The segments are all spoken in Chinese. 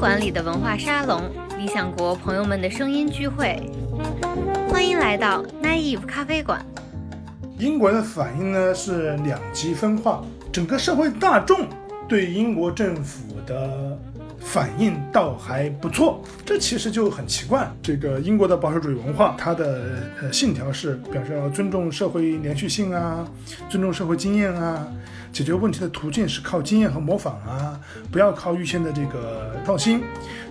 馆里的文化沙龙，理想国朋友们的声音聚会。欢迎来到 Naive 咖啡馆。英国的反应呢是两极分化，整个社会大众对英国政府的反应倒还不错，这其实就很奇怪。这个英国的保守主义文化，它的呃信条是表示要尊重社会连续性啊，尊重社会经验啊。解决问题的途径是靠经验和模仿啊，不要靠预先的这个创新。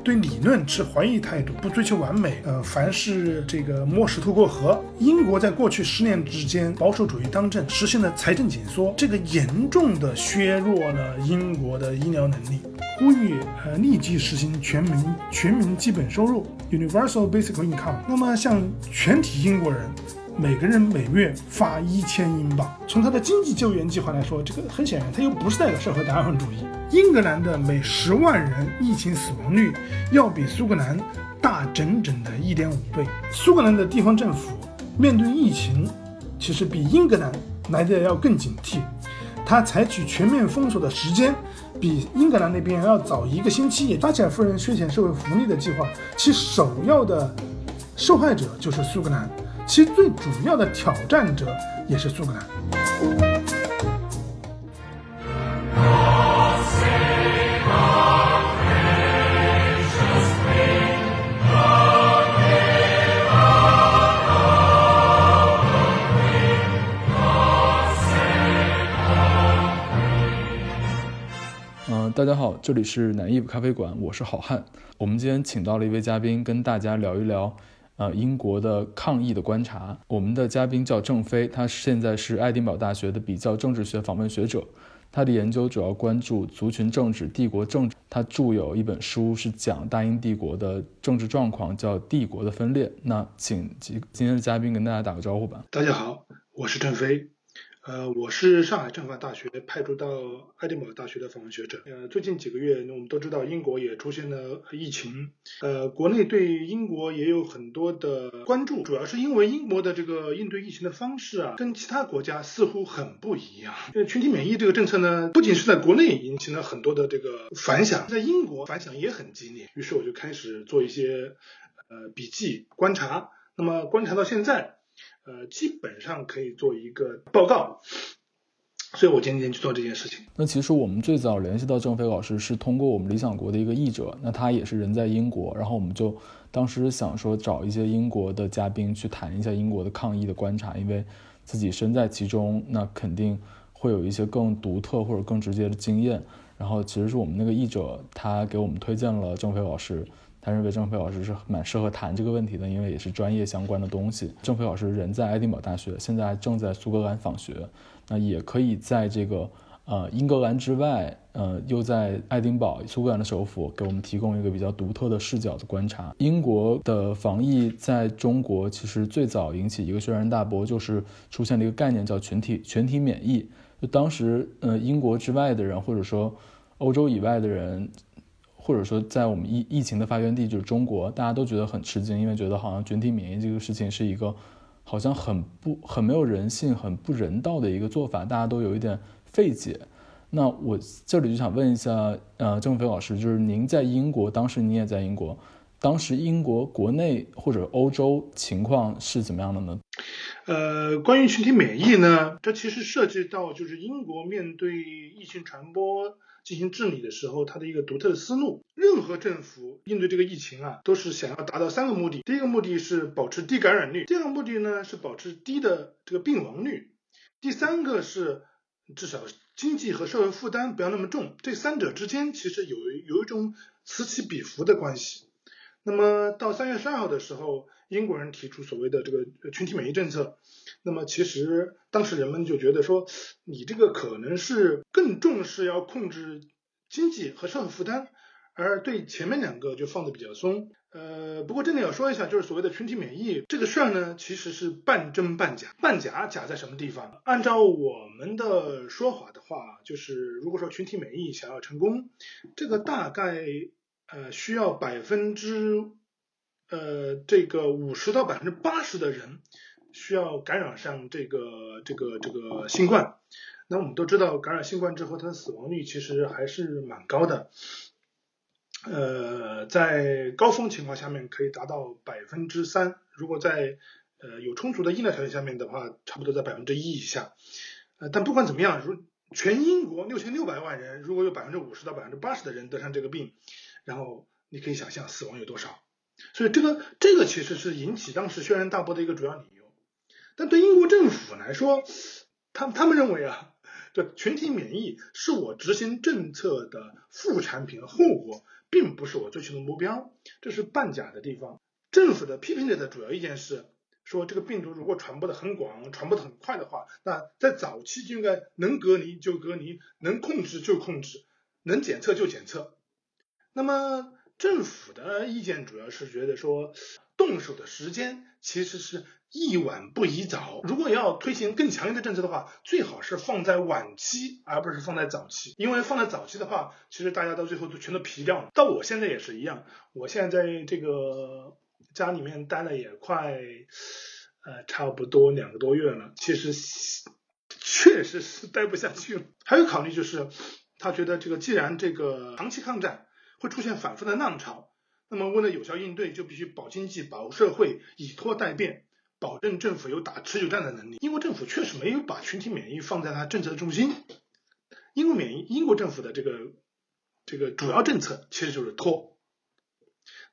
对理论持怀疑态度，不追求完美。呃，凡是这个摸石头过河。英国在过去十年之间保守主义当政，实现了财政紧缩，这个严重的削弱了英国的医疗能力。呼吁呃立即实行全民全民基本收入 （Universal Basic Income）。那么向全体英国人。每个人每月发一千英镑。从他的经济救援计划来说，这个很显然，他又不是代表社会达尔文主义。英格兰的每十万人疫情死亡率要比苏格兰大整整的一点五倍。苏格兰的地方政府面对疫情，其实比英格兰来的要更警惕。他采取全面封锁的时间比英格兰那边要早一个星期。撒切尔夫人削减社会福利的计划，其首要的受害者就是苏格兰。其最主要的挑战者也是苏格兰。嗯，大家好，这里是南艺咖啡馆，我是好汉。我们今天请到了一位嘉宾，跟大家聊一聊。呃，英国的抗议的观察，我们的嘉宾叫郑飞，他现在是爱丁堡大学的比较政治学访问学者，他的研究主要关注族群政治、帝国政治。他著有一本书是讲大英帝国的政治状况，叫《帝国的分裂》。那请今今天的嘉宾跟大家打个招呼吧。大家好，我是郑飞。呃，我是上海政法大学派驻到爱丁堡大学的访问学者。呃，最近几个月，我们都知道英国也出现了疫情。呃，国内对英国也有很多的关注，主要是因为英国的这个应对疫情的方式啊，跟其他国家似乎很不一样。呃，群体免疫这个政策呢，不仅是在国内引起了很多的这个反响，在英国反响也很激烈。于是我就开始做一些呃笔记观察。那么观察到现在。呃，基本上可以做一个报告，所以我今天去做这件事情。那其实我们最早联系到郑飞老师是通过我们理想国的一个译者，那他也是人在英国，然后我们就当时想说找一些英国的嘉宾去谈一下英国的抗疫的观察，因为自己身在其中，那肯定会有一些更独特或者更直接的经验。然后其实是我们那个译者他给我们推荐了郑飞老师。他认为郑飞老师是蛮适合谈这个问题的，因为也是专业相关的东西。郑飞老师人在爱丁堡大学，现在正在苏格兰访学，那也可以在这个呃英格兰之外，呃又在爱丁堡苏格兰的首府，给我们提供一个比较独特的视角的观察。英国的防疫在中国其实最早引起一个轩然大波，就是出现了一个概念叫群体群体免疫。就当时呃英国之外的人，或者说欧洲以外的人。或者说，在我们疫疫情的发源地就是中国，大家都觉得很吃惊，因为觉得好像群体免疫这个事情是一个好像很不很没有人性、很不人道的一个做法，大家都有一点费解。那我这里就想问一下，呃，郑飞老师，就是您在英国，当时你也在英国，当时英国国内或者欧洲情况是怎么样的呢？呃，关于群体免疫呢，这其实涉及到就是英国面对疫情传播。进行治理的时候，它的一个独特的思路。任何政府应对这个疫情啊，都是想要达到三个目的：第一个目的是保持低感染率；第二个目的呢是保持低的这个病亡率；第三个是至少经济和社会负担不要那么重。这三者之间其实有有一种此起彼伏的关系。那么到三月十二号的时候。英国人提出所谓的这个群体免疫政策，那么其实当时人们就觉得说，你这个可能是更重视要控制经济和社会负担，而对前面两个就放的比较松。呃，不过这里要说一下，就是所谓的群体免疫这个事儿呢，其实是半真半假。半假假在什么地方？按照我们的说法的话，就是如果说群体免疫想要成功，这个大概呃需要百分之。呃，这个五十到百分之八十的人需要感染上这个这个这个新冠，那我们都知道，感染新冠之后，它的死亡率其实还是蛮高的。呃，在高峰情况下面可以达到百分之三，如果在呃有充足的医疗条件下面的话，差不多在百分之一以下。呃，但不管怎么样，如全英国六千六百万人，如果有百分之五十到百分之八十的人得上这个病，然后你可以想象死亡有多少。所以这个这个其实是引起当时轩然大波的一个主要理由。但对英国政府来说，他他们认为啊，这群体免疫是我执行政策的副产品和后果，并不是我追求的目标，这是半假的地方。政府的批评者的主要意见是说，这个病毒如果传播的很广，传播的很快的话，那在早期就应该能隔离就隔离，能控制就控制，能检测就检测。那么政府的意见主要是觉得说，动手的时间其实是。宜晚不宜早。如果要推行更强硬的政策的话，最好是放在晚期，而不是放在早期。因为放在早期的话，其实大家到最后都全都皮掉了。到我现在也是一样，我现在在这个家里面待了也快，呃，差不多两个多月了。其实确实是待不下去了。还有考虑就是，他觉得这个既然这个长期抗战会出现反复的浪潮，那么为了有效应对，就必须保经济、保社会，以拖代变。保证政府有打持久战的能力。英国政府确实没有把群体免疫放在它政策的重心。英国免疫，英国政府的这个这个主要政策其实就是拖。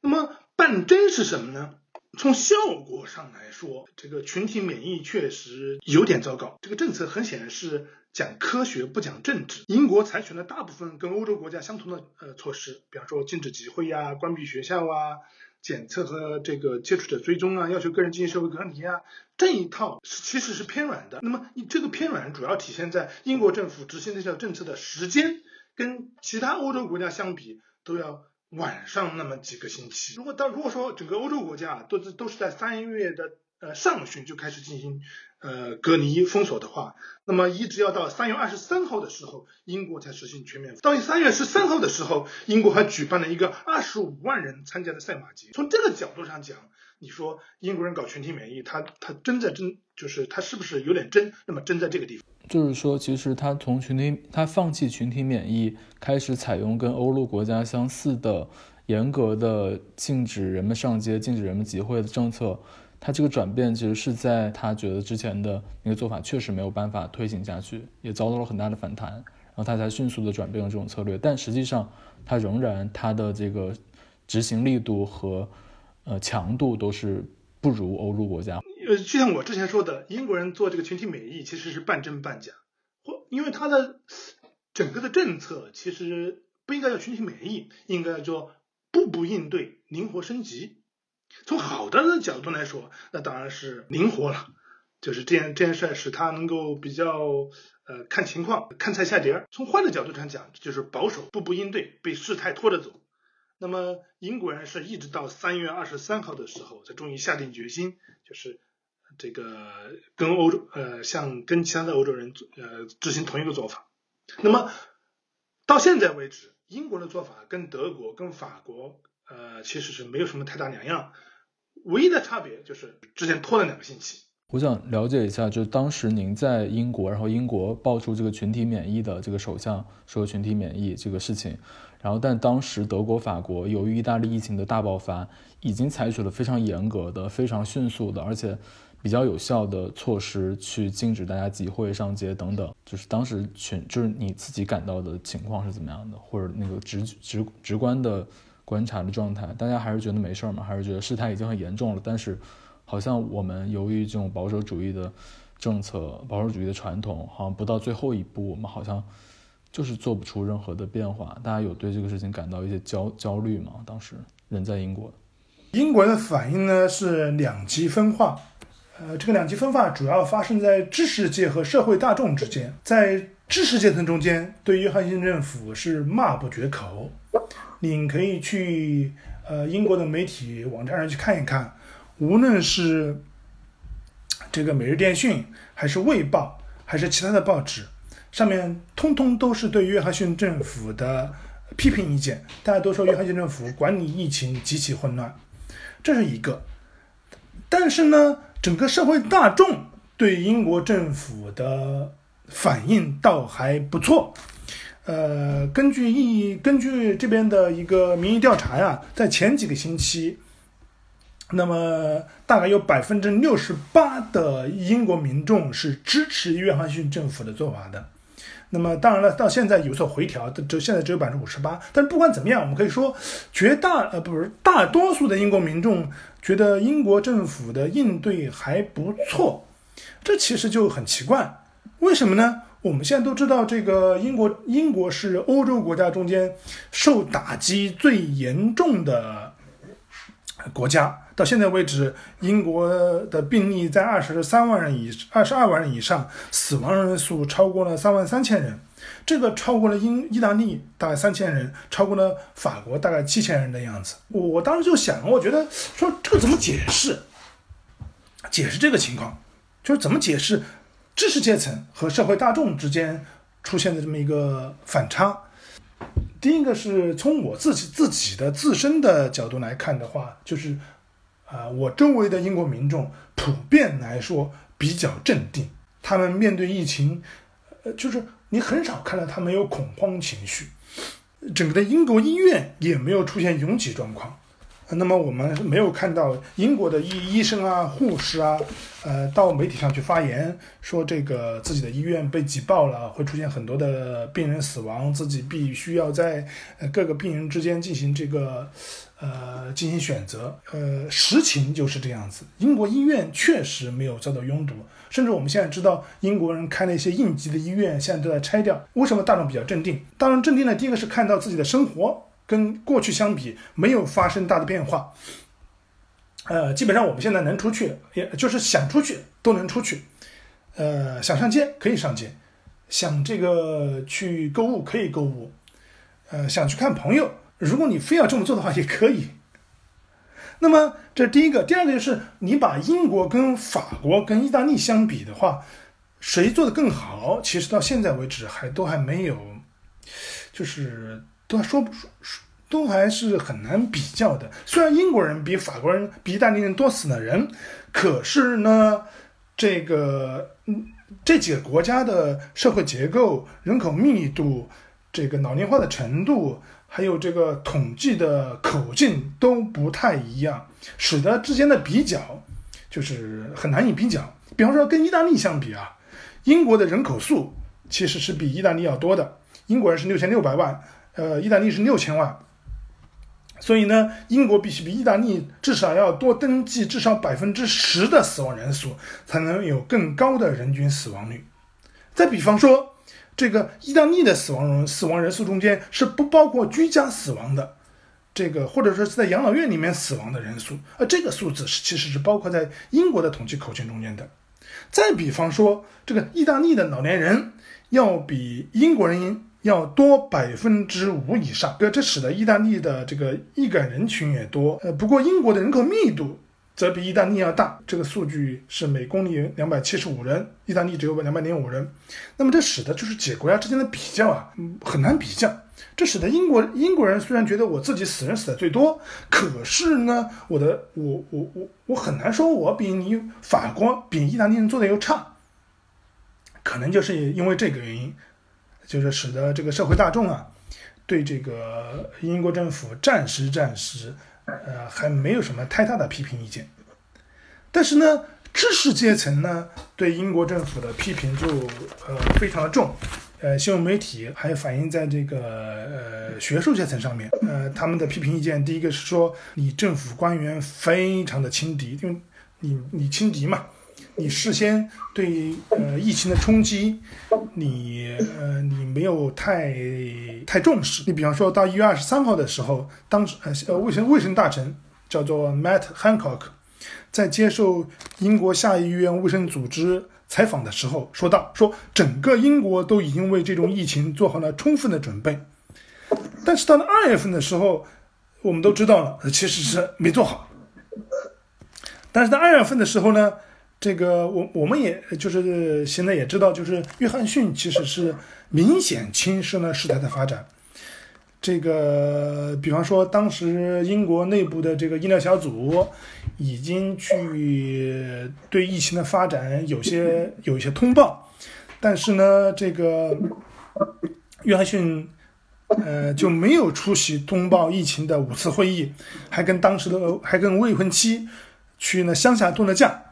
那么半真是什么呢？从效果上来说，这个群体免疫确实有点糟糕。这个政策很显然是讲科学不讲政治。英国采取了大部分跟欧洲国家相同的呃措施，比方说禁止集会呀、关闭学校啊。检测和这个接触者追踪啊，要求个人进行社会隔离啊，这一套其实是偏软的。那么你这个偏软主要体现在英国政府执行这项政策的时间，跟其他欧洲国家相比都要晚上那么几个星期。如果到如果说整个欧洲国家都是都是在三月的呃上旬就开始进行。呃，隔离封锁的话，那么一直要到三月二十三号的时候，英国才实行全面。到三月十三号的时候，英国还举办了一个二十五万人参加的赛马节。从这个角度上讲，你说英国人搞群体免疫，他他真在真，就是他是不是有点真？那么真在这个地方，就是说，其实他从群体，他放弃群体免疫，开始采用跟欧陆国家相似的严格的禁止人们上街、禁止人们集会的政策。他这个转变其实是在他觉得之前的那个做法确实没有办法推行下去，也遭到了很大的反弹，然后他才迅速的转变了这种策略。但实际上，他仍然他的这个执行力度和呃强度都是不如欧陆国家。呃，就像我之前说的，英国人做这个群体免疫其实是半真半假，或因为他的整个的政策其实不应该叫群体免疫，应该叫步步应对、灵活升级。从好的角度来说，那当然是灵活了，就是这件这件事使他能够比较呃看情况看菜下碟儿。从坏的角度上讲，就是保守步步应对，被事态拖着走。那么英国人是一直到三月二十三号的时候，才终于下定决心，就是这个跟欧洲呃像跟其他的欧洲人呃执行同一个做法。那么到现在为止，英国的做法跟德国跟法国。呃，其实是没有什么太大两样，唯一的差别就是之前拖了两个星期。我想了解一下，就是当时您在英国，然后英国爆出这个群体免疫的这个首相说群体免疫这个事情，然后但当时德国、法国由于意大利疫情的大爆发，已经采取了非常严格的、非常迅速的，而且比较有效的措施去禁止大家集会、上街等等。就是当时群，就是你自己感到的情况是怎么样的，或者那个直直直观的。观察的状态，大家还是觉得没事儿吗？还是觉得事态已经很严重了？但是，好像我们由于这种保守主义的政策、保守主义的传统，好像不到最后一步，我们好像就是做不出任何的变化。大家有对这个事情感到一些焦焦虑吗？当时人在英国，英国的反应呢是两极分化。呃，这个两极分化主要发生在知识界和社会大众之间。在知识阶层中间，对约翰逊政府是骂不绝口。你可以去呃英国的媒体网站上去看一看，无论是这个《每日电讯》还是《卫报》还是其他的报纸，上面通通都是对约翰逊政府的批评意见。大家都说约翰逊政府管理疫情极其混乱，这是一个。但是呢，整个社会大众对英国政府的反应倒还不错。呃，根据意根据这边的一个民意调查呀，在前几个星期，那么大概有百分之六十八的英国民众是支持约翰逊政府的做法的。那么当然了，到现在有所回调，就现在只有百分之五十八。但是不管怎么样，我们可以说，绝大呃不是大多数的英国民众觉得英国政府的应对还不错。这其实就很奇怪，为什么呢？我们现在都知道，这个英国英国是欧洲国家中间受打击最严重的国家。到现在为止，英国的病例在二十三万人以二十二万人以上，死亡人数超过了三万三千人，这个超过了英意大利大概三千人，超过了法国大概七千人的样子。我当时就想，我觉得说这个怎么解释？解释这个情况，就是怎么解释？知识阶层和社会大众之间出现的这么一个反差。第一个是从我自己自己的自身的角度来看的话，就是啊，我周围的英国民众普遍来说比较镇定，他们面对疫情，呃，就是你很少看到他们有恐慌情绪，整个的英国医院也没有出现拥挤状况。那么我们没有看到英国的医医生啊、护士啊，呃，到媒体上去发言说这个自己的医院被挤爆了，会出现很多的病人死亡，自己必须要在各个病人之间进行这个呃进行选择。呃，实情就是这样子，英国医院确实没有遭到拥堵，甚至我们现在知道英国人开了一些应急的医院，现在都在拆掉。为什么大众比较镇定？大众镇定呢？第一个是看到自己的生活。跟过去相比，没有发生大的变化。呃，基本上我们现在能出去，也就是想出去都能出去。呃，想上街可以上街，想这个去购物可以购物。呃，想去看朋友，如果你非要这么做的话，也可以。那么这第一个，第二个就是你把英国跟法国跟意大利相比的话，谁做的更好？其实到现在为止还都还没有，就是。都说不说，都还是很难比较的。虽然英国人比法国人、比意大利人多死了人，可是呢，这个嗯，这几个国家的社会结构、人口密度、这个老龄化的程度，还有这个统计的口径都不太一样，使得之间的比较就是很难以比较。比方说，跟意大利相比啊，英国的人口数其实是比意大利要多的，英国人是六千六百万。呃，意大利是六千万，所以呢，英国必须比意大利至少要多登记至少百分之十的死亡人数，才能有更高的人均死亡率。再比方说，这个意大利的死亡人死亡人数中间是不包括居家死亡的，这个或者说是在养老院里面死亡的人数，而这个数字是其实是包括在英国的统计口径中间的。再比方说，这个意大利的老年人要比英国人。要多百分之五以上，这这使得意大利的这个易感人群也多。呃，不过英国的人口密度则比意大利要大，这个数据是每公里两百七十五人，意大利只有两百零五人。那么这使得就是几个国家之间的比较啊，很难比较。这使得英国英国人虽然觉得我自己死人死的最多，可是呢，我的我我我我很难说我比你法国比意大利人做的又差，可能就是因为这个原因。就是使得这个社会大众啊，对这个英国政府暂时暂时，呃，还没有什么太大的批评意见。但是呢，知识阶层呢，对英国政府的批评就呃非常的重。呃，新闻媒体还反映在这个呃学术阶层上面，呃，他们的批评意见，第一个是说你政府官员非常的轻敌，因为你你轻敌嘛。你事先对呃疫情的冲击，你呃你没有太太重视。你比方说到一月二十三号的时候，当时呃卫生卫生大臣叫做 Matt Hancock，在接受英国下议院卫生组织采访的时候说到，说整个英国都已经为这种疫情做好了充分的准备。但是到了二月份的时候，我们都知道了，其实是没做好。但是在二月份的时候呢？这个我我们也就是现在也知道，就是约翰逊其实是明显轻视了事态的发展。这个比方说，当时英国内部的这个医疗小组已经去对疫情的发展有些有一些通报，但是呢，这个约翰逊呃就没有出席通报疫情的五次会议，还跟当时的还跟未婚妻去呢乡下度了假。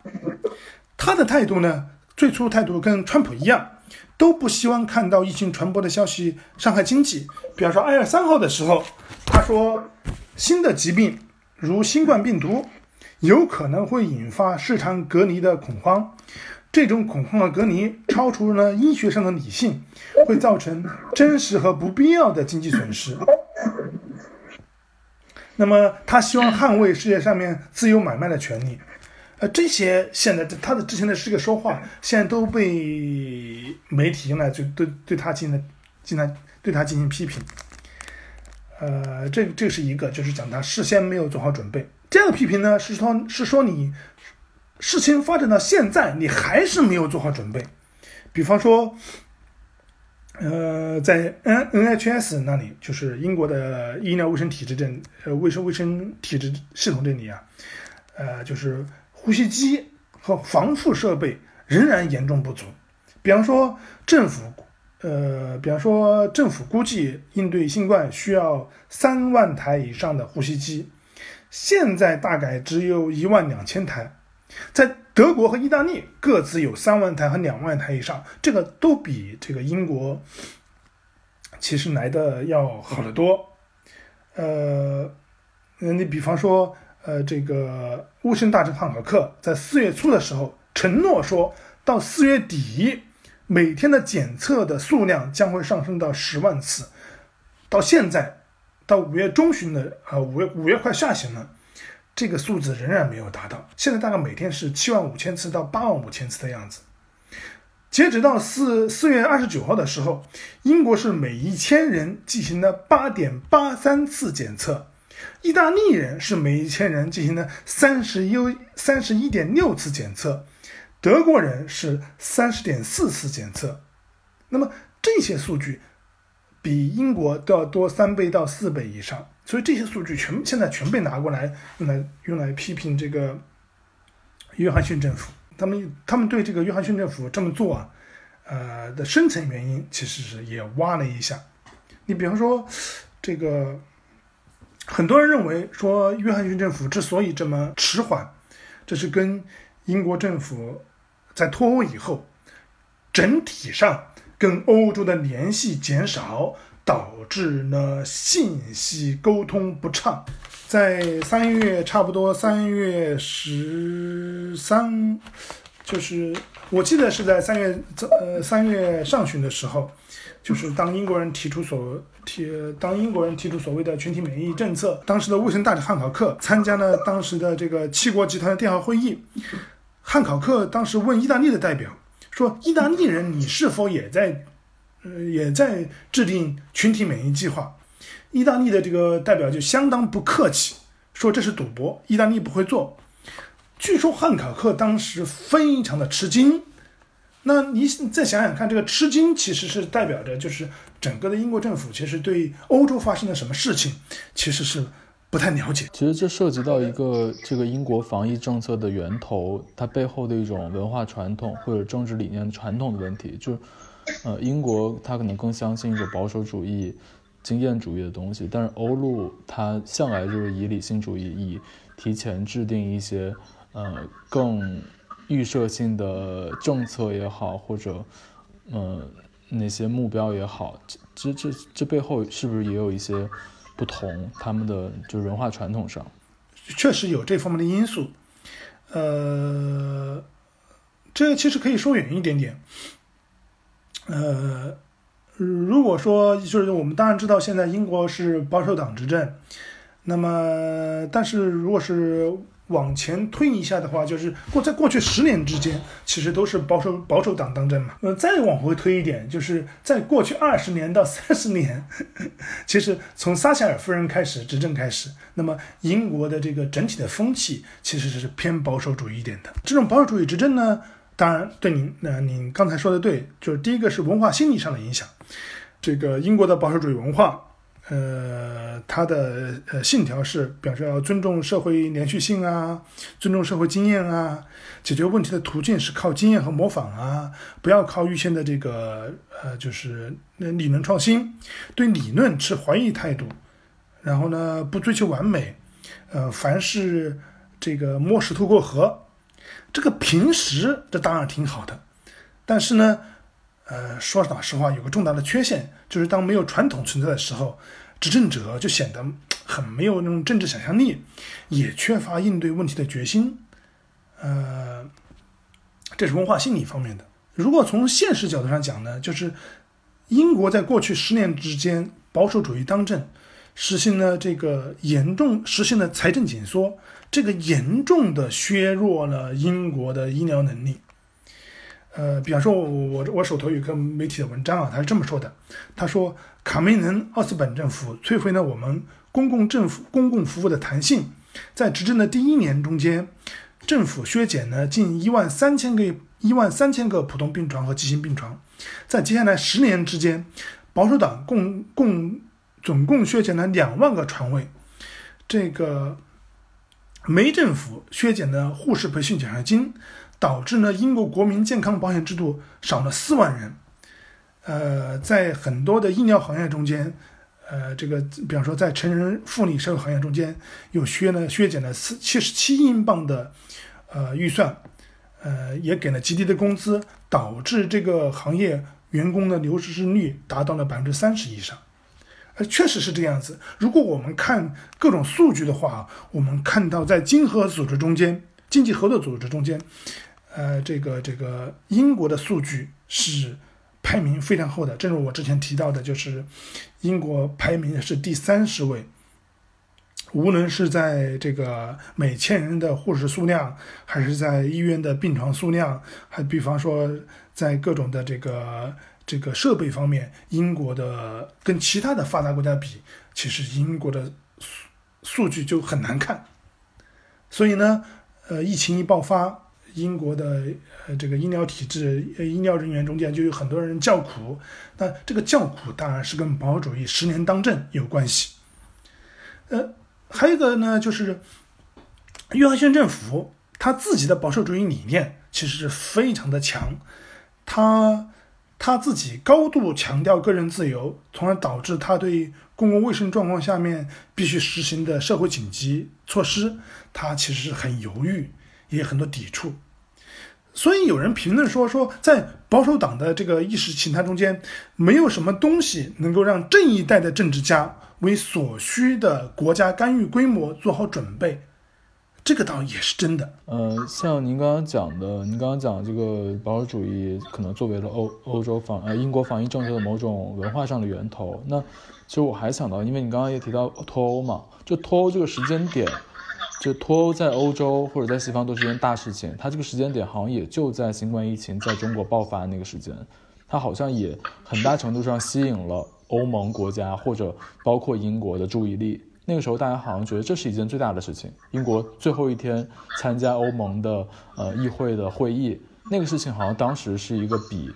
他的态度呢，最初态度跟川普一样，都不希望看到疫情传播的消息伤害经济。比方说二月三号的时候，他说新的疾病如新冠病毒有可能会引发市场隔离的恐慌。这种恐慌的隔离超出了医学上的理性，会造成真实和不必要的经济损失。那么，他希望捍卫世界上面自由买卖的权利。呃，这些现在他的之前的这个说话，现在都被媒体用来就对对他进行进行对他进行批评。呃，这这是一个，就是讲他事先没有做好准备。这样的批评呢，是说，是说你。事情发展到现在，你还是没有做好准备。比方说，呃，在 N NHS 那里，就是英国的医疗卫生体制这呃卫生卫生体制系统这里啊，呃，就是呼吸机和防护设备仍然严重不足。比方说，政府呃，比方说政府估计应对新冠需要三万台以上的呼吸机，现在大概只有一万两千台。在德国和意大利各自有三万台和两万台以上，这个都比这个英国其实来的要好得多。呃，你比方说，呃，这个乌申大臣汉考克在四月初的时候承诺说，到四月底每天的检测的数量将会上升到十万次，到现在到五月中旬的，呃，五月五月快下旬了。这个数字仍然没有达到，现在大概每天是七万五千次到八万五千次的样子。截止到四四月二十九号的时候，英国是每一千人进行了八点八三次检测，意大利人是每一千人进行了三十一三十一点六次检测，德国人是三十点四次检测。那么这些数据比英国都要多三倍到四倍以上。所以这些数据全现在全被拿过来用来用来批评这个约翰逊政府。他们他们对这个约翰逊政府这么做啊，呃的深层原因其实是也挖了一下。你比方说，这个很多人认为说约翰逊政府之所以这么迟缓，这是跟英国政府在脱欧以后整体上跟欧洲的联系减少。导致呢信息沟通不畅，在三月差不多三月十三，就是我记得是在三月呃三月上旬的时候，就是当英国人提出所提当英国人提出所谓的群体免疫政策，当时的卫生大臣汉考克参加了当时的这个七国集团的电话会议，汉考克当时问意大利的代表说：“意大利人，你是否也在？”呃，也在制定群体免疫计划。意大利的这个代表就相当不客气，说这是赌博，意大利不会做。据说汉考克当时非常的吃惊。那你再想想看，这个吃惊其实是代表着，就是整个的英国政府其实对欧洲发生了什么事情，其实是不太了解。其实这涉及到一个这个英国防疫政策的源头，它背后的一种文化传统或者政治理念传统的问题，就是。呃，英国他可能更相信一种保守主义、经验主义的东西，但是欧陆它向来就是以理性主义，以提前制定一些呃更预设性的政策也好，或者呃那些目标也好，这这这这背后是不是也有一些不同？他们的就是文化传统上，确实有这方面的因素。呃，这其实可以说远一点点。呃，如果说就是我们当然知道现在英国是保守党执政，那么但是如果是往前推一下的话，就是过在过去十年之间，其实都是保守保守党当政嘛。呃，再往回推一点，就是在过去二十年到三十年，其实从撒切尔夫人开始执政开始，那么英国的这个整体的风气其实是偏保守主义一点的。这种保守主义执政呢？当然，对您，那您刚才说的对，就是第一个是文化心理上的影响。这个英国的保守主义文化，呃，他的呃信条是表示要尊重社会连续性啊，尊重社会经验啊，解决问题的途径是靠经验和模仿啊，不要靠预先的这个呃就是理论创新，对理论持怀疑态度，然后呢不追求完美，呃，凡是这个摸石头过河，这个平时这当然挺好的，但是呢。呃，说老实话，有个重大的缺陷，就是当没有传统存在的时候，执政者就显得很没有那种政治想象力，也缺乏应对问题的决心。呃，这是文化心理方面的。如果从现实角度上讲呢，就是英国在过去十年之间保守主义当政，实行了这个严重实现了财政紧缩，这个严重的削弱了英国的医疗能力。呃，比方说，我我我手头有个媒体的文章啊，他是这么说的：他说，卡梅伦奥斯本政府摧毁了我们公共政府公共服务的弹性，在执政的第一年中间，政府削减了近一万三千个一万三千个普通病床和急性病床，在接下来十年之间，保守党共共总共削减了两万个床位，这个梅政府削减了护士培训奖学金。导致呢，英国国民健康保险制度少了四万人。呃，在很多的医疗行业中间，呃，这个比方说在成人妇女社会行业中间，又削呢削减了四七十七英镑的呃预算，呃，也给了极低的工资，导致这个行业员工的流失率达到了百分之三十以上。呃，确实是这样子。如果我们看各种数据的话，我们看到在经合组织中间，经济合作组织中间。呃，这个这个英国的数据是排名非常后的，正如我之前提到的，就是英国排名是第三十位。无论是在这个每千人的护士数量，还是在医院的病床数量，还比方说在各种的这个这个设备方面，英国的跟其他的发达国家比，其实英国的数数据就很难看。所以呢，呃，疫情一爆发。英国的呃这个医疗体制，呃医疗人员中间就有很多人叫苦，那这个叫苦当然是跟保守主义十年当政有关系。呃，还有一个呢，就是约翰逊政府他自己的保守主义理念其实是非常的强，他他自己高度强调个人自由，从而导致他对公共卫生状况下面必须实行的社会紧急措施，他其实是很犹豫，也有很多抵触。所以有人评论说，说在保守党的这个意识形态中间，没有什么东西能够让这一代的政治家为所需的国家干预规模做好准备。这个倒也是真的。呃，像您刚刚讲的，您刚刚讲这个保守主义可能作为了欧欧洲防呃英国防疫政策的某种文化上的源头。那其实我还想到，因为你刚刚也提到脱欧嘛，就脱欧这个时间点。就脱欧在欧洲或者在西方都是件大事情，它这个时间点好像也就在新冠疫情在中国爆发那个时间，它好像也很大程度上吸引了欧盟国家或者包括英国的注意力。那个时候大家好像觉得这是一件最大的事情，英国最后一天参加欧盟的呃议会的会议，那个事情好像当时是一个比，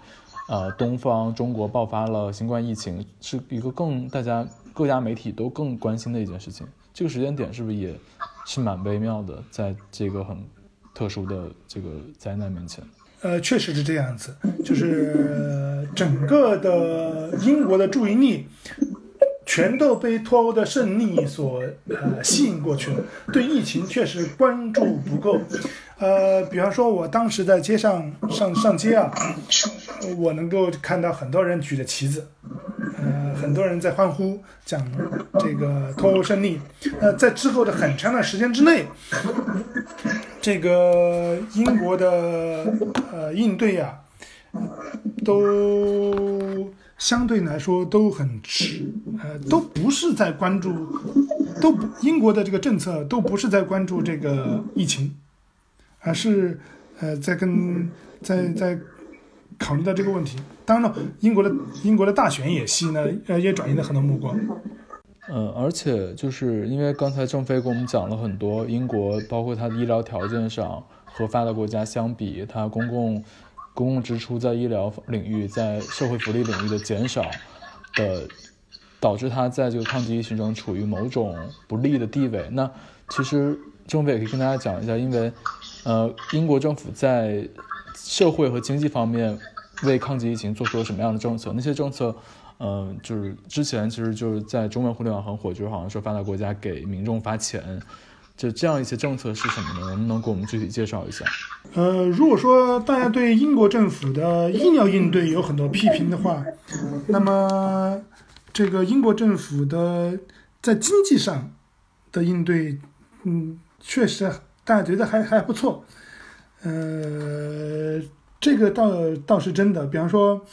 呃东方中国爆发了新冠疫情是一个更大家各家媒体都更关心的一件事情。这个时间点是不是也？是蛮微妙的，在这个很特殊的这个灾难面前，呃，确实是这样子，就是整个的英国的注意力全都被脱欧的胜利所呃吸引过去了，对疫情确实关注不够。呃，比方说，我当时在街上上上街啊，我能够看到很多人举着旗子。呃，很多人在欢呼，讲这个脱欧胜利。那在之后的很长的时间之内，这个英国的呃应对呀，都相对来说都很迟，呃，都不是在关注，都不英国的这个政策都不是在关注这个疫情，而是呃在跟在在。考虑到这个问题，当然了，英国的英国的大选也吸呢，呃，也转移了很多目光。嗯，而且就是因为刚才郑飞给我们讲了很多，英国包括它的医疗条件上和发达国家相比，它公共公共支出在医疗领域、在社会福利领域的减少的导致他在这个抗击疫情中处于某种不利的地位。那其实政府也可以跟大家讲一下，因为呃，英国政府在社会和经济方面为抗击疫情做出了什么样的政策？那些政策。嗯，就是之前其实就是在中文互联网很火，就是好像说发达国家给民众发钱，就这样一些政策是什么呢？能不能给我们具体介绍一下？呃，如果说大家对英国政府的医疗应对有很多批评的话，那么这个英国政府的在经济上的应对，嗯，确实大家觉得还还不错。呃，这个倒倒是真的，比方说。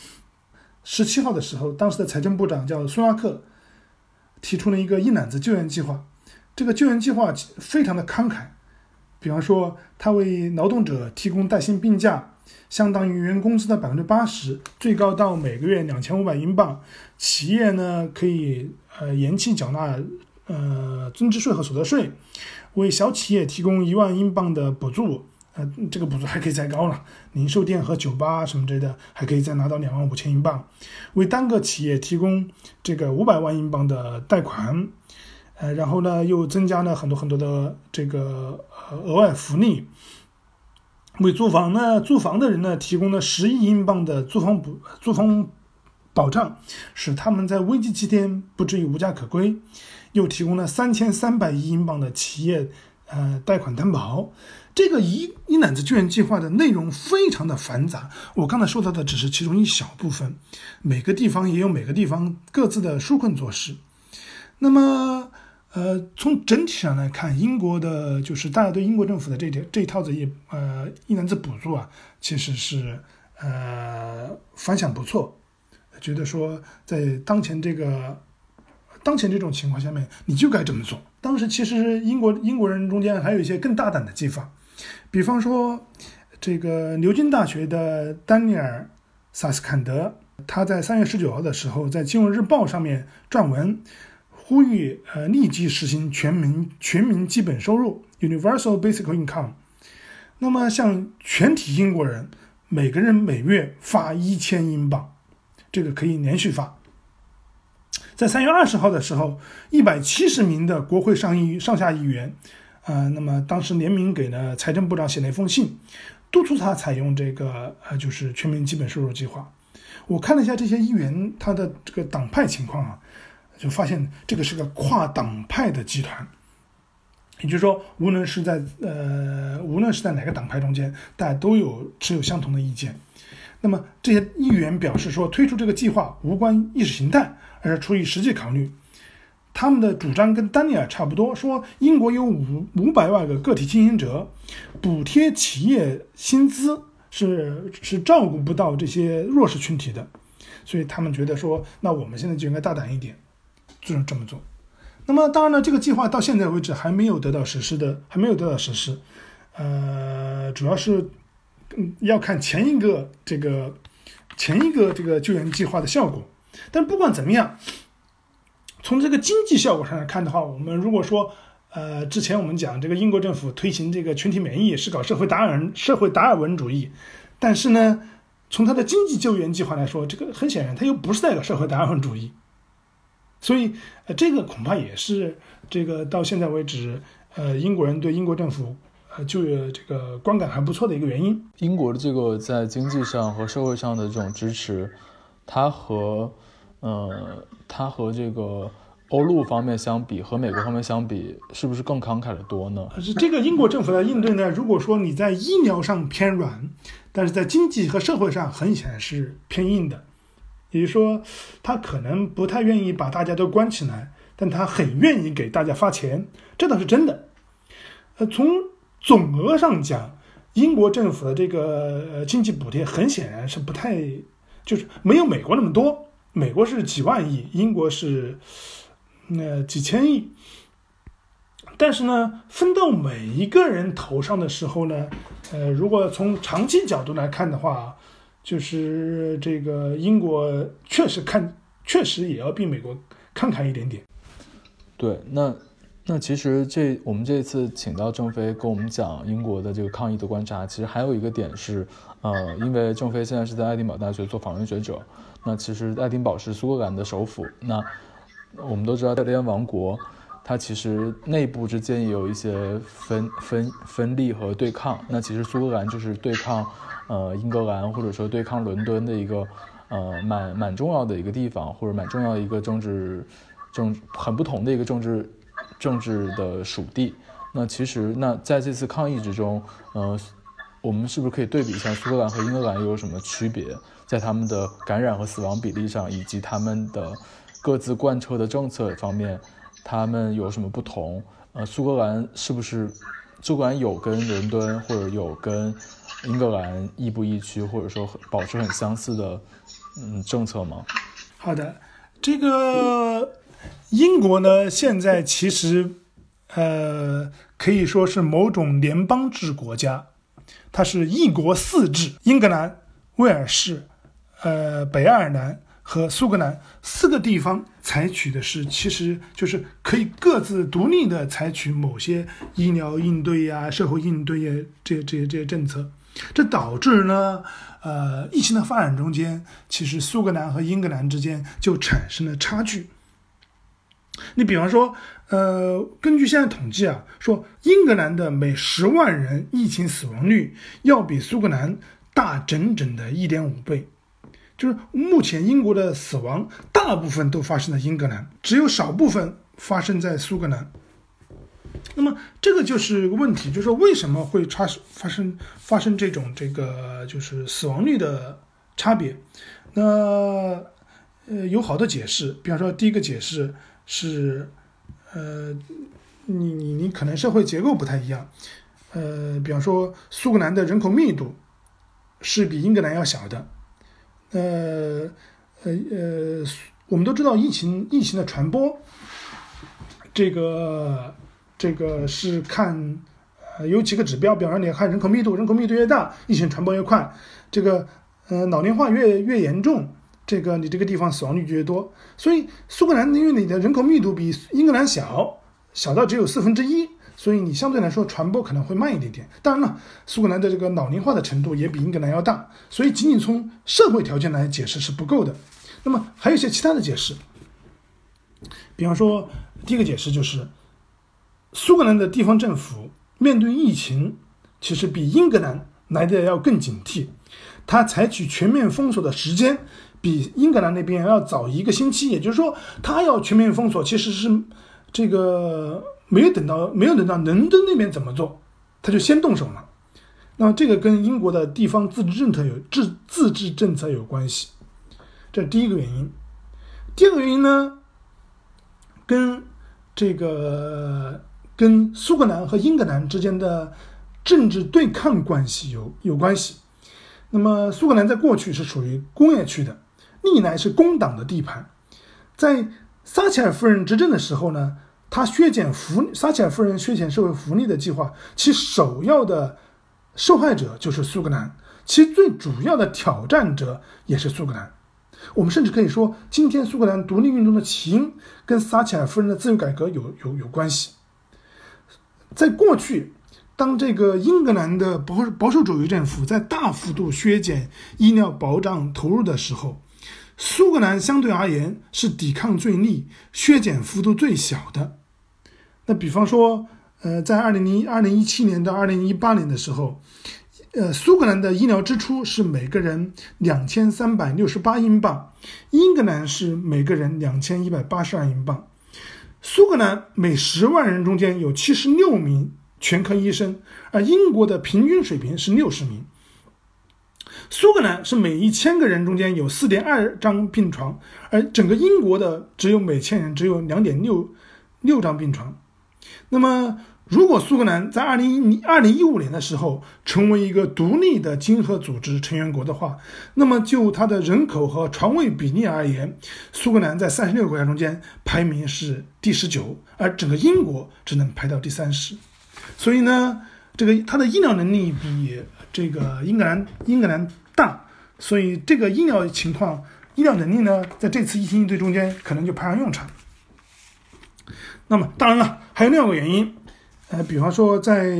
十七号的时候，当时的财政部长叫苏纳克，提出了一个一揽子救援计划。这个救援计划非常的慷慨，比方说，他为劳动者提供带薪病假，相当于原工资的百分之八十，最高到每个月两千五百英镑。企业呢可以呃延期缴纳呃增值税和所得税，为小企业提供一万英镑的补助。呃，这个补助还可以再高了，零售店和酒吧什么之类的还可以再拿到两万五千英镑，为单个企业提供这个五百万英镑的贷款，呃，然后呢又增加了很多很多的这个呃额外福利，为租房呢租房的人呢提供了十亿英镑的租房补租房保障，使他们在危机期间不至于无家可归，又提供了三千三百亿英镑的企业呃贷款担保。这个一一揽子救援计划的内容非常的繁杂，我刚才说到的只是其中一小部分，每个地方也有每个地方各自的纾困措施。那么，呃，从整体上来看，英国的就是大家对英国政府的这点这一套子一呃一揽子补助啊，其实是呃反响不错，觉得说在当前这个当前这种情况下面，你就该这么做。当时其实英国英国人中间还有一些更大胆的计划。比方说，这个牛津大学的丹尼尔·萨斯坎德，他在三月十九号的时候，在《金融日报》上面撰文，呼吁呃立即实行全民全民基本收入 （Universal Basic Income）。那么，向全体英国人每个人每月发一千英镑，这个可以连续发。在三月二十号的时候，一百七十名的国会上议上下议员。啊，那么当时联名给了财政部长写了一封信，督促他采用这个呃，就是全民基本收入计划。我看了一下这些议员他的这个党派情况啊，就发现这个是个跨党派的集团，也就是说，无论是在呃，无论是在哪个党派中间，大家都有持有相同的意见。那么这些议员表示说，推出这个计划无关意识形态，而是出于实际考虑。他们的主张跟丹尼尔差不多，说英国有五五百万个个体经营者，补贴企业薪资是是照顾不到这些弱势群体的，所以他们觉得说，那我们现在就应该大胆一点，就是这么做。那么当然了，这个计划到现在为止还没有得到实施的，还没有得到实施，呃，主要是嗯要看前一个这个前一个这个救援计划的效果，但不管怎么样。从这个经济效果上来看的话，我们如果说，呃，之前我们讲这个英国政府推行这个群体免疫是搞社会达尔社会达尔文主义，但是呢，从它的经济救援计划来说，这个很显然它又不是在搞社会达尔文主义，所以，呃，这个恐怕也是这个到现在为止，呃，英国人对英国政府，呃，就这个观感还不错的一个原因。英国的这个在经济上和社会上的这种支持，它和。呃，它和这个欧陆方面相比，和美国方面相比，是不是更慷慨的多呢？是这个英国政府的应对呢？如果说你在医疗上偏软，但是在经济和社会上很显然是偏硬的，也就是说，他可能不太愿意把大家都关起来，但他很愿意给大家发钱，这倒是真的。呃，从总额上讲，英国政府的这个经济补贴很显然是不太，就是没有美国那么多。美国是几万亿，英国是那几千亿，但是呢，分到每一个人头上的时候呢，呃，如果从长期角度来看的话，就是这个英国确实看，确实也要比美国慷慨一点点。对，那那其实这我们这次请到郑飞跟我们讲英国的这个抗疫的观察，其实还有一个点是，呃，因为郑飞现在是在爱丁堡大学做访问学者。那其实爱丁堡是苏格兰的首府，那我们都知道，大连王国它其实内部之间也有一些分分分立和对抗。那其实苏格兰就是对抗呃英格兰或者说对抗伦敦的一个呃蛮蛮重要的一个地方，或者蛮重要的一个政治政很不同的一个政治政治的属地。那其实那在这次抗议之中，呃。我们是不是可以对比一下苏格兰和英格兰又有什么区别，在他们的感染和死亡比例上，以及他们的各自贯彻的政策方面，他们有什么不同？呃，苏格兰是不是苏格兰有跟伦敦或者有跟英格兰亦步亦趋，或者说保持很相似的嗯政策吗？好的，这个英国呢，现在其实呃可以说是某种联邦制国家。它是一国四制，英格兰、威尔士、呃北爱尔兰和苏格兰四个地方采取的是，其实就是可以各自独立的采取某些医疗应对呀、社会应对呀这这些这些政策，这导致呢，呃疫情的发展中间，其实苏格兰和英格兰之间就产生了差距。你比方说。呃，根据现在统计啊，说英格兰的每十万人疫情死亡率要比苏格兰大整整的一点五倍，就是目前英国的死亡大部分都发生在英格兰，只有少部分发生在苏格兰。那么这个就是个问题，就是说为什么会差发生发生这种这个就是死亡率的差别？那呃有好多解释，比方说第一个解释是。呃，你你你可能社会结构不太一样，呃，比方说苏格兰的人口密度是比英格兰要小的，呃呃呃，我们都知道疫情疫情的传播，这个这个是看呃有几个指标，比方说你看人口密度，人口密度越大，疫情传播越快，这个呃老龄化越越严重。这个你这个地方死亡率就越多，所以苏格兰因为你的人口密度比英格兰小，小到只有四分之一，所以你相对来说传播可能会慢一点点。当然了，苏格兰的这个老龄化的程度也比英格兰要大，所以仅仅从社会条件来解释是不够的。那么还有一些其他的解释，比方说第一个解释就是，苏格兰的地方政府面对疫情其实比英格兰来的要更警惕，他采取全面封锁的时间。比英格兰那边要早一个星期，也就是说，他要全面封锁，其实是这个没有等到没有等到伦敦那边怎么做，他就先动手了。那么这个跟英国的地方自治政策有自自治政策有关系，这第一个原因。第二个原因呢，跟这个跟苏格兰和英格兰之间的政治对抗关系有有关系。那么苏格兰在过去是属于工业区的。历来是工党的地盘，在撒切尔夫人执政的时候呢，他削减福撒切尔夫人削减社会福利的计划，其首要的受害者就是苏格兰，其最主要的挑战者也是苏格兰。我们甚至可以说，今天苏格兰独立运动的起因跟撒切尔夫人的自由改革有有有关系。在过去，当这个英格兰的保保守主义政府在大幅度削减医疗保障投入的时候，苏格兰相对而言是抵抗最力、削减幅度最小的。那比方说，呃，在二零零二零一七年到二零一八年的时候，呃，苏格兰的医疗支出是每个人两千三百六十八英镑，英格兰是每个人两千一百八十二英镑。苏格兰每十万人中间有七十六名全科医生，而英国的平均水平是六十名。苏格兰是每一千个人中间有四点二张病床，而整个英国的只有每千人只有两点六六张病床。那么，如果苏格兰在二零一二零一五年的时候成为一个独立的经合组织成员国的话，那么就它的人口和床位比例而言，苏格兰在三十六个国家中间排名是第十九，而整个英国只能排到第三十。所以呢，这个它的医疗能力比。这个英格兰英格兰大，所以这个医疗情况、医疗能力呢，在这次疫情应对中间可能就派上用场。那么，当然了，还有另外一个原因，呃，比方说在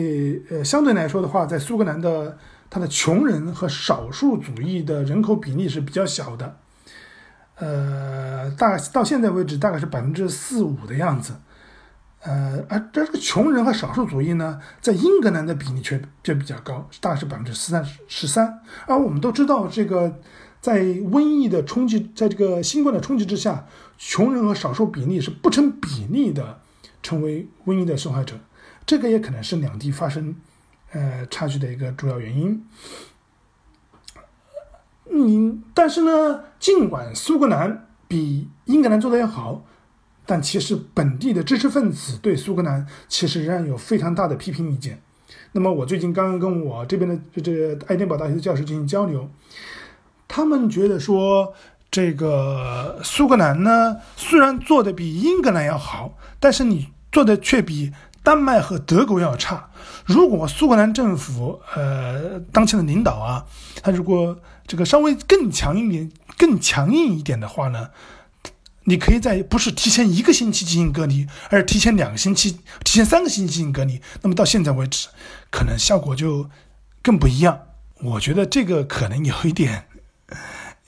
呃相对来说的话，在苏格兰的它的穷人和少数族裔的人口比例是比较小的，呃，大到现在为止大概是百分之四五的样子。呃，而这个穷人和少数族裔呢，在英格兰的比例却却比较高，大概是百分之十三十三。而我们都知道，这个在瘟疫的冲击，在这个新冠的冲击之下，穷人和少数比例是不成比例的成为瘟疫的受害者。这个也可能是两地发生呃差距的一个主要原因。嗯，但是呢，尽管苏格兰比英格兰做的要好。但其实本地的知识分子对苏格兰其实仍然有非常大的批评意见。那么我最近刚刚跟我这边的这爱丁堡大学的教授进行交流，他们觉得说这个苏格兰呢虽然做的比英格兰要好，但是你做的却比丹麦和德国要差。如果苏格兰政府呃当前的领导啊，他如果这个稍微更强一点、更强硬一点的话呢？你可以在不是提前一个星期进行隔离，而是提前两个星期、提前三个星期进行隔离。那么到现在为止，可能效果就更不一样。我觉得这个可能有一点，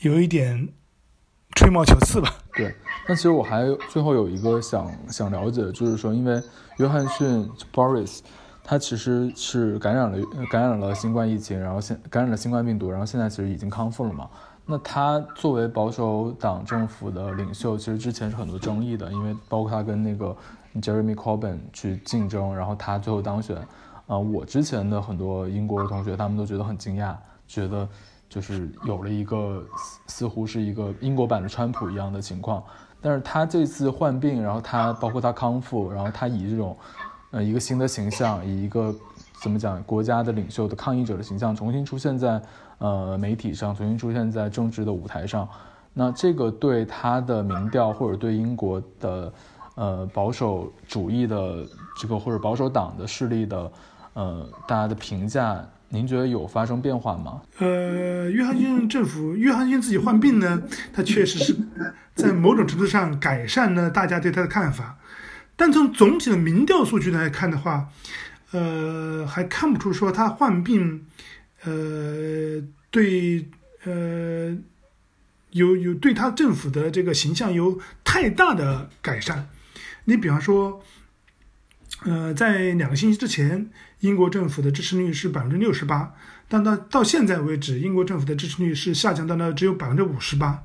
有一点吹毛求疵吧。对，但其实我还最后有一个想想了解，就是说，因为约翰逊 Boris 他其实是感染了感染了新冠疫情，然后现感染了新冠病毒，然后现在其实已经康复了嘛。那他作为保守党政府的领袖，其实之前是很多争议的，因为包括他跟那个 Jeremy Corbyn 去竞争，然后他最后当选。啊，我之前的很多英国的同学，他们都觉得很惊讶，觉得就是有了一个似乎是一个英国版的川普一样的情况。但是他这次患病，然后他包括他康复，然后他以这种呃一个新的形象，以一个怎么讲国家的领袖的抗议者的形象重新出现在。呃，媒体上重新出现在政治的舞台上，那这个对他的民调或者对英国的呃保守主义的这个或者保守党的势力的呃大家的评价，您觉得有发生变化吗？呃，约翰逊政府，约翰逊自己患病呢，他确实是在某种程度上改善了大家对他的看法，但从总体的民调数据来看的话，呃，还看不出说他患病。呃，对，呃，有有对他政府的这个形象有太大的改善。你比方说，呃，在两个星期之前，英国政府的支持率是百分之六十八，但到到现在为止，英国政府的支持率是下降到了只有百分之五十八。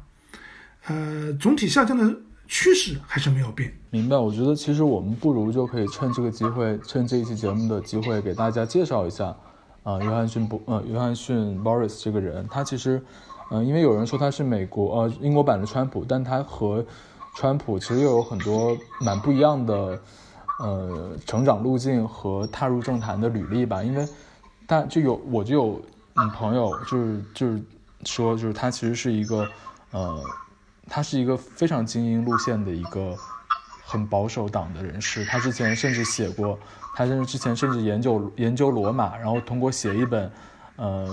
呃，总体下降的趋势还是没有变。明白，我觉得其实我们不如就可以趁这个机会，趁这一期节目的机会，给大家介绍一下。啊，约翰逊不，呃，约翰逊 Boris 这个人，他其实，嗯，因为有人说他是美国，呃，英国版的川普，但他和川普其实又有很多蛮不一样的，呃，成长路径和踏入政坛的履历吧。因为，但就有我就有嗯朋友，就是就是说，就是他其实是一个，呃，他是一个非常精英路线的一个很保守党的人士，他之前甚至写过。他甚至之前甚至研究研究罗马，然后通过写一本，呃，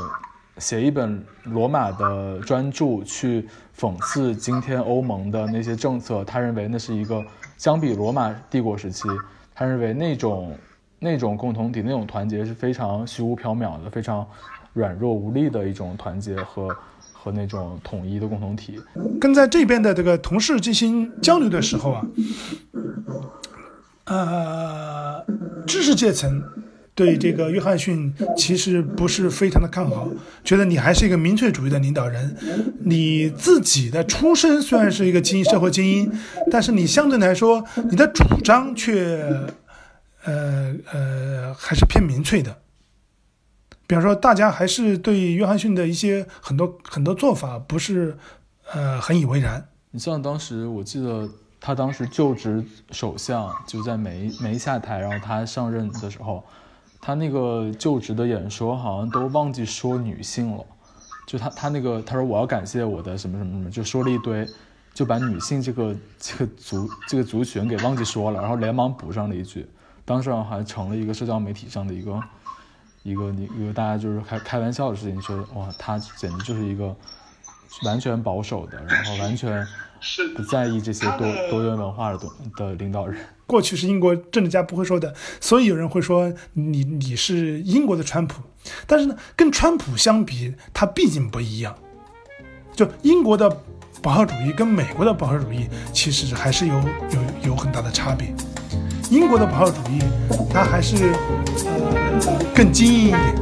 写一本罗马的专著去讽刺今天欧盟的那些政策。他认为那是一个相比罗马帝国时期，他认为那种那种共同体、那种团结是非常虚无缥缈的、非常软弱无力的一种团结和和那种统一的共同体。跟在这边的这个同事进行交流的时候啊。呃，知识阶层对这个约翰逊其实不是非常的看好，觉得你还是一个民粹主义的领导人。你自己的出身虽然是一个精英社会精英，但是你相对来说，你的主张却，呃呃，还是偏民粹的。比方说，大家还是对约翰逊的一些很多很多做法不是，呃，很以为然。你像当时，我记得。他当时就职首相就在没没下台，然后他上任的时候，他那个就职的演说好像都忘记说女性了，就他他那个他说我要感谢我的什么什么什么，就说了一堆，就把女性这个这个族这个族群给忘记说了，然后连忙补上了一句，当时还成了一个社交媒体上的一个一个一个大家就是开开玩笑的事情，说哇他简直就是一个完全保守的，然后完全。是不在意这些多多元文化的的的领导人。过去是英国政治家不会说的，所以有人会说你你是英国的川普。但是呢，跟川普相比，他毕竟不一样。就英国的保守主义跟美国的保守主义其实还是有有有很大的差别。英国的保守主义它还是呃更精英一点，